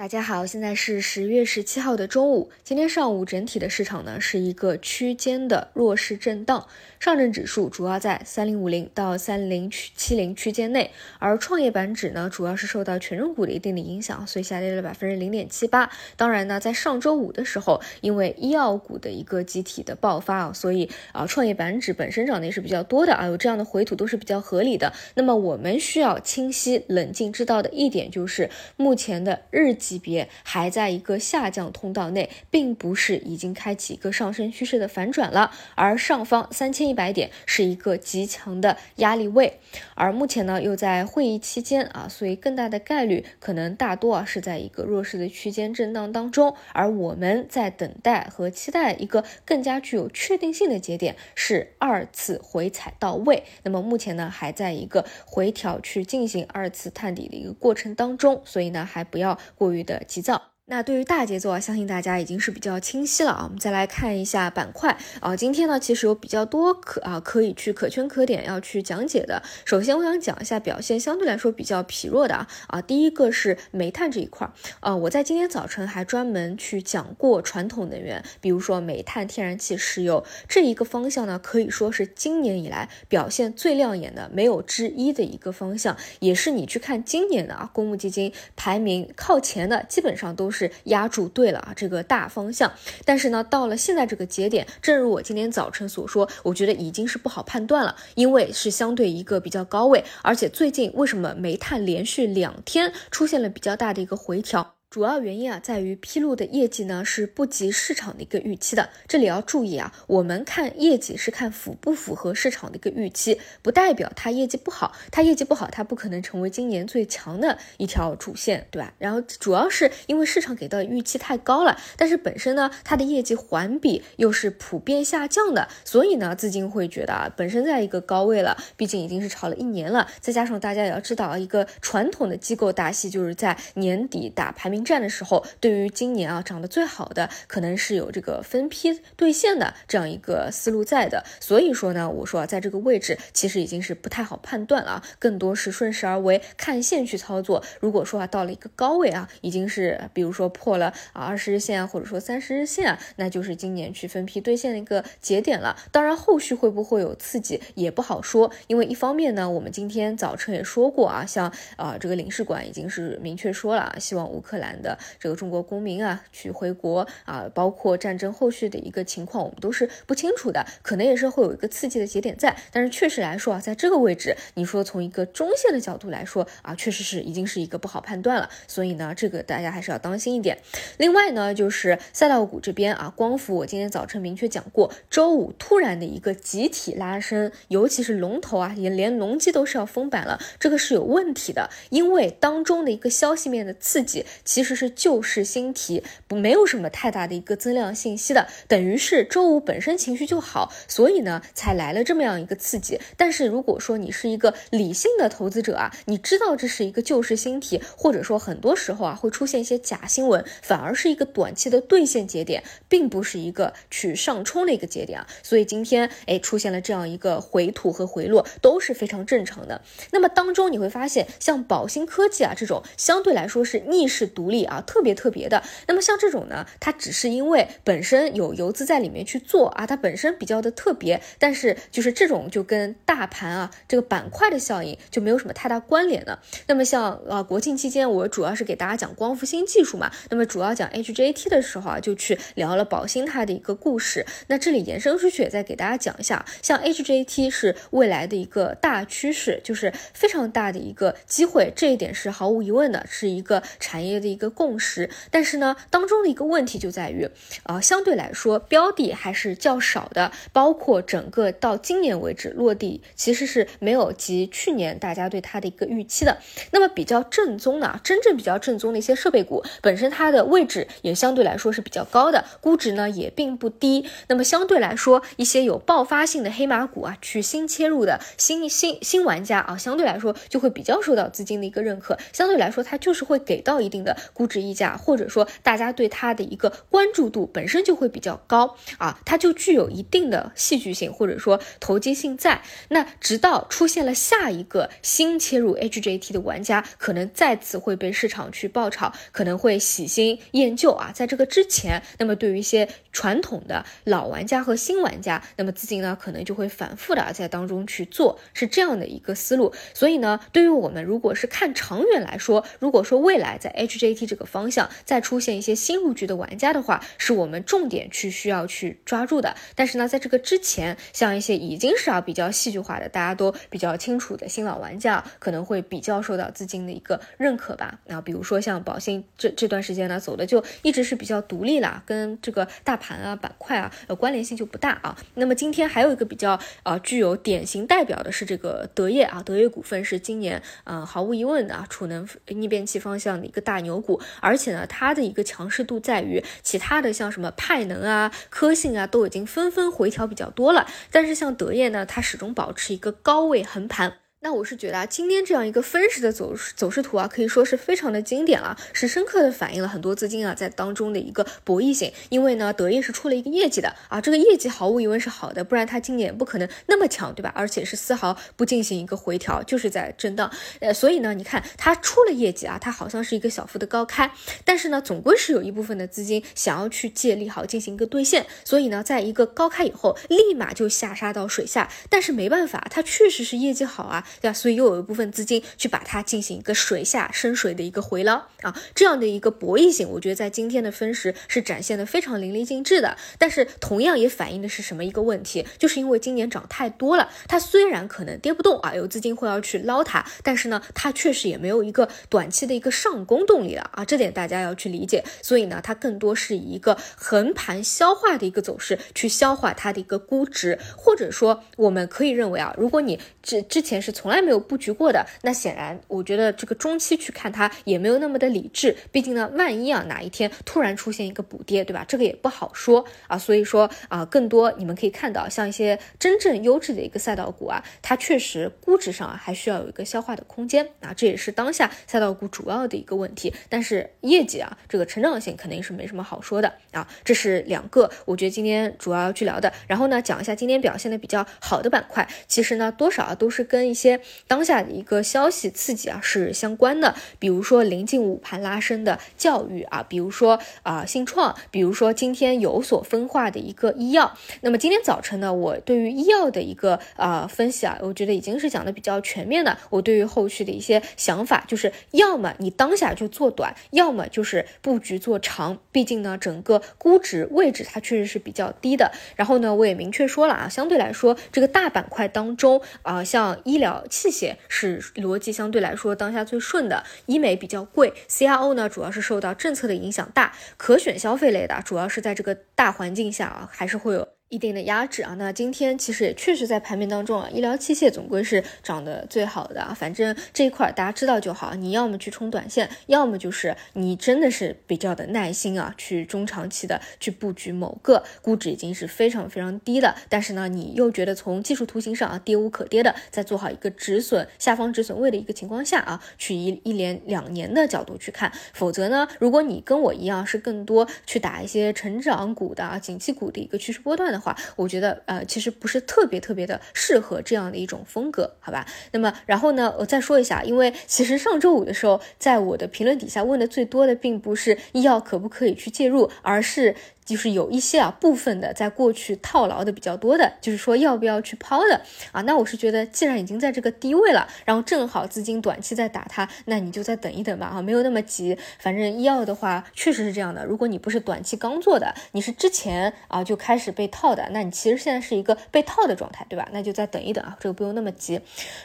大家好，现在是十月十七号的中午。今天上午整体的市场呢是一个区间的弱势震荡，上证指数主要在三零五零到三零七零区间内，而创业板指呢主要是受到权重股的一定的影响，所以下跌了百分之零点七八。当然呢，在上周五的时候，因为医药股的一个集体的爆发啊，所以啊创业板指本身涨的也是比较多的啊，有这样的回吐都是比较合理的。那么我们需要清晰冷静知道的一点就是，目前的日级别还在一个下降通道内，并不是已经开启一个上升趋势的反转了，而上方三千一百点是一个极强的压力位，而目前呢又在会议期间啊，所以更大的概率可能大多啊是在一个弱势的区间震荡当中，而我们在等待和期待一个更加具有确定性的节点是二次回踩到位，那么目前呢还在一个回调去进行二次探底的一个过程当中，所以呢还不要过于觉得急躁。那对于大节奏啊，相信大家已经是比较清晰了啊。我们再来看一下板块啊，今天呢其实有比较多可啊可以去可圈可点要去讲解的。首先我想讲一下表现相对来说比较疲弱的啊啊，第一个是煤炭这一块儿啊，我在今天早晨还专门去讲过传统能源，比如说煤炭、天然气、石油这一个方向呢，可以说是今年以来表现最亮眼的，没有之一的一个方向，也是你去看今年的啊公募基金排名靠前的，基本上都是。是压住对了啊，这个大方向。但是呢，到了现在这个节点，正如我今天早晨所说，我觉得已经是不好判断了，因为是相对一个比较高位，而且最近为什么煤炭连续两天出现了比较大的一个回调？主要原因啊，在于披露的业绩呢是不及市场的一个预期的。这里要注意啊，我们看业绩是看符不符合市场的一个预期，不代表它业绩不好。它业绩不好，它不可能成为今年最强的一条主线，对吧？然后主要是因为市场给到的预期太高了，但是本身呢，它的业绩环比又是普遍下降的，所以呢，资金会觉得啊，本身在一个高位了，毕竟已经是炒了一年了，再加上大家也要知道啊，一个传统的机构大戏就是在年底打排名。战的时候，对于今年啊涨得最好的，可能是有这个分批兑现的这样一个思路在的。所以说呢，我说啊，在这个位置其实已经是不太好判断了啊，更多是顺势而为，看线去操作。如果说啊到了一个高位啊，已经是比如说破了啊二十日线啊，或者说三十日线啊，那就是今年去分批兑现的一个节点了。当然，后续会不会有刺激也不好说，因为一方面呢，我们今天早晨也说过啊，像啊这个领事馆已经是明确说了，希望乌克兰。的这个中国公民啊，去回国啊，包括战争后续的一个情况，我们都是不清楚的，可能也是会有一个刺激的节点在。但是确实来说啊，在这个位置，你说从一个中线的角度来说啊，确实是已经是一个不好判断了。所以呢，这个大家还是要当心一点。另外呢，就是赛道股这边啊，光伏我今天早晨明确讲过，周五突然的一个集体拉升，尤其是龙头啊，也连隆基都是要封板了，这个是有问题的，因为当中的一个消息面的刺激，其其实。是旧式新题，不没有什么太大的一个增量信息的，等于是周五本身情绪就好，所以呢才来了这么样一个刺激。但是如果说你是一个理性的投资者啊，你知道这是一个旧式新题，或者说很多时候啊会出现一些假新闻，反而是一个短期的兑现节点，并不是一个去上冲的一个节点啊。所以今天哎出现了这样一个回吐和回落都是非常正常的。那么当中你会发现，像宝兴科技啊这种相对来说是逆势独立。啊，特别特别的。那么像这种呢，它只是因为本身有游资在里面去做啊，它本身比较的特别。但是就是这种就跟大盘啊这个板块的效应就没有什么太大关联了。那么像啊国庆期间，我主要是给大家讲光伏新技术嘛。那么主要讲 HJT 的时候啊，就去聊了宝兴它的一个故事。那这里延伸出去，再给大家讲一下，像 HJT 是未来的一个大趋势，就是非常大的一个机会，这一点是毫无疑问的，是一个产业的一一个。共识，但是呢，当中的一个问题就在于，啊，相对来说标的还是较少的，包括整个到今年为止落地其实是没有及去年大家对它的一个预期的。那么比较正宗的，真正比较正宗的一些设备股，本身它的位置也相对来说是比较高的，估值呢也并不低。那么相对来说，一些有爆发性的黑马股啊，去新切入的新新新玩家啊，相对来说就会比较受到资金的一个认可，相对来说它就是会给到一定的。估值溢价，或者说大家对它的一个关注度本身就会比较高啊，它就具有一定的戏剧性或者说投机性在。那直到出现了下一个新切入 HJT 的玩家，可能再次会被市场去爆炒，可能会喜新厌旧啊。在这个之前，那么对于一些传统的老玩家和新玩家，那么资金呢可能就会反复的在当中去做，是这样的一个思路。所以呢，对于我们如果是看长远来说，如果说未来在 HJT 这个方向再出现一些新入局的玩家的话，是我们重点去需要去抓住的。但是呢，在这个之前，像一些已经是啊比较戏剧化的，大家都比较清楚的新老玩家，可能会比较受到资金的一个认可吧。那比如说像宝兴这这段时间呢，走的就一直是比较独立啦，跟这个大盘啊板块啊呃关联性就不大啊。那么今天还有一个比较呃具有典型代表的是这个德业啊，德业股份是今年呃毫无疑问的啊储能逆变器方向的一个大牛股，而且呢它的一个强势度在于其他的像什么派能啊、科信啊都已经纷纷回调比较多了，但是像德业呢，它始终保持一个高位横盘。那我是觉得啊，今天这样一个分时的走势走势图啊，可以说是非常的经典了，是深刻的反映了很多资金啊在当中的一个博弈性。因为呢，德业是出了一个业绩的啊，这个业绩毫无疑问是好的，不然它今年不可能那么强，对吧？而且是丝毫不进行一个回调，就是在震荡。呃，所以呢，你看它出了业绩啊，它好像是一个小幅的高开，但是呢，总归是有一部分的资金想要去借利好进行一个兑现，所以呢，在一个高开以后，立马就下杀到水下。但是没办法，它确实是业绩好啊。对吧？所以又有一部分资金去把它进行一个水下深水的一个回捞啊，这样的一个博弈性，我觉得在今天的分时是展现的非常淋漓尽致的。但是同样也反映的是什么一个问题？就是因为今年涨太多了，它虽然可能跌不动啊，有资金会要去捞它，但是呢，它确实也没有一个短期的一个上攻动力了啊，这点大家要去理解。所以呢，它更多是以一个横盘消化的一个走势去消化它的一个估值，或者说我们可以认为啊，如果你之之前是从来没有布局过的，那显然我觉得这个中期去看它也没有那么的理智。毕竟呢，万一啊哪一天突然出现一个补跌，对吧？这个也不好说啊。所以说啊，更多你们可以看到，像一些真正优质的一个赛道股啊，它确实估值上啊还需要有一个消化的空间啊。这也是当下赛道股主要的一个问题。但是业绩啊，这个成长性肯定是没什么好说的啊。这是两个，我觉得今天主要要去聊的。然后呢，讲一下今天表现的比较好的板块，其实呢多少啊都是跟一些当下的一个消息刺激啊是相关的，比如说临近午盘拉升的教育啊，比如说啊信创，比如说今天有所分化的一个医药。那么今天早晨呢，我对于医药的一个啊分析啊，我觉得已经是讲的比较全面的。我对于后续的一些想法，就是要么你当下就做短，要么就是布局做长。毕竟呢，整个估值位置它确实是比较低的。然后呢，我也明确说了啊，相对来说这个大板块当中啊，像医疗器械是逻辑相对来说当下最顺的，医美比较贵，CRO 呢主要是受到政策的影响大，可选消费类的主要是在这个大环境下啊，还是会有。一定的压制啊，那今天其实也确实在盘面当中啊，医疗器械总归是涨得最好的啊。反正这一块大家知道就好，你要么去冲短线，要么就是你真的是比较的耐心啊，去中长期的去布局某个估值已经是非常非常低的，但是呢，你又觉得从技术图形上啊跌无可跌的，在做好一个止损下方止损位的一个情况下啊，去一一连两年的角度去看，否则呢，如果你跟我一样是更多去打一些成长股的啊、景气股的一个趋势波段的。话，我觉得呃，其实不是特别特别的适合这样的一种风格，好吧？那么然后呢，我再说一下，因为其实上周五的时候，在我的评论底下问的最多的，并不是医药可不可以去介入，而是。就是有一些啊部分的在过去套牢的比较多的，就是说要不要去抛的啊？那我是觉得，既然已经在这个低位了，然后正好资金短期在打它，那你就再等一等吧啊，没有那么急。反正医药的话，确实是这样的。如果你不是短期刚做的，你是之前啊就开始被套的，那你其实现在是一个被套的状态，对吧？那就再等一等啊，这个不用那么急。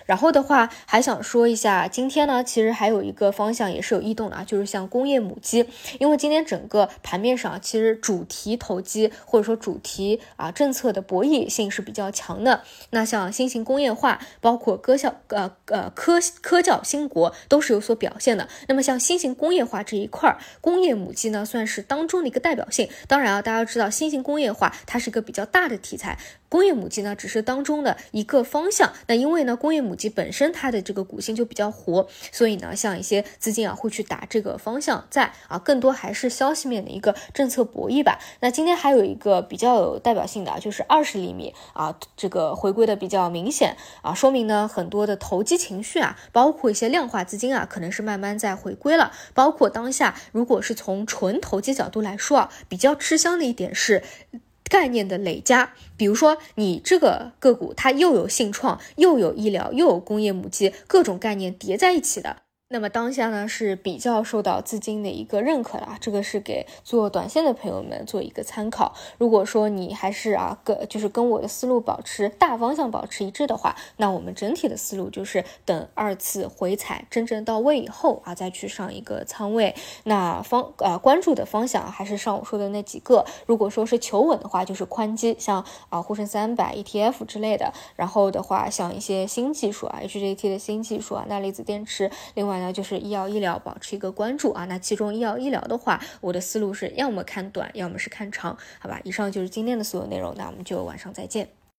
然后的话，还想说一下，今天呢，其实还有一个方向也是有异动的啊，就是像工业母机，因为今天整个盘面上其实主题。题投机或者说主题啊政策的博弈性是比较强的。那像新型工业化，包括科校呃呃科科教兴国都是有所表现的。那么像新型工业化这一块儿，工业母机呢算是当中的一个代表性。当然啊，大家知道新型工业化它是一个比较大的题材。工业母机呢只是当中的一个方向。那因为呢工业母机本身它的这个股性就比较活，所以呢像一些资金啊会去打这个方向，在啊更多还是消息面的一个政策博弈吧。那今天还有一个比较有代表性的就是二十厘米啊这个回归的比较明显啊，说明呢很多的投机情绪啊，包括一些量化资金啊，可能是慢慢在回归了。包括当下如果是从纯投机角度来说啊，比较吃香的一点是。概念的累加，比如说你这个个股，它又有信创，又有医疗，又有工业母机，各种概念叠在一起的。那么当下呢是比较受到资金的一个认可的啊，这个是给做短线的朋友们做一个参考。如果说你还是啊跟就是跟我的思路保持大方向保持一致的话，那我们整体的思路就是等二次回踩真正到位以后啊，再去上一个仓位。那方啊关注的方向还是上午说的那几个。如果说是求稳的话，就是宽基，像啊沪深三百 ETF 之类的。然后的话，像一些新技术啊，HJT 的新技术啊，钠离子电池，另外外。呢，就是医药医疗保持一个关注啊。那其中医药医疗的话，我的思路是要么看短，要么是看长，好吧？以上就是今天的所有内容，那我们就晚上再见。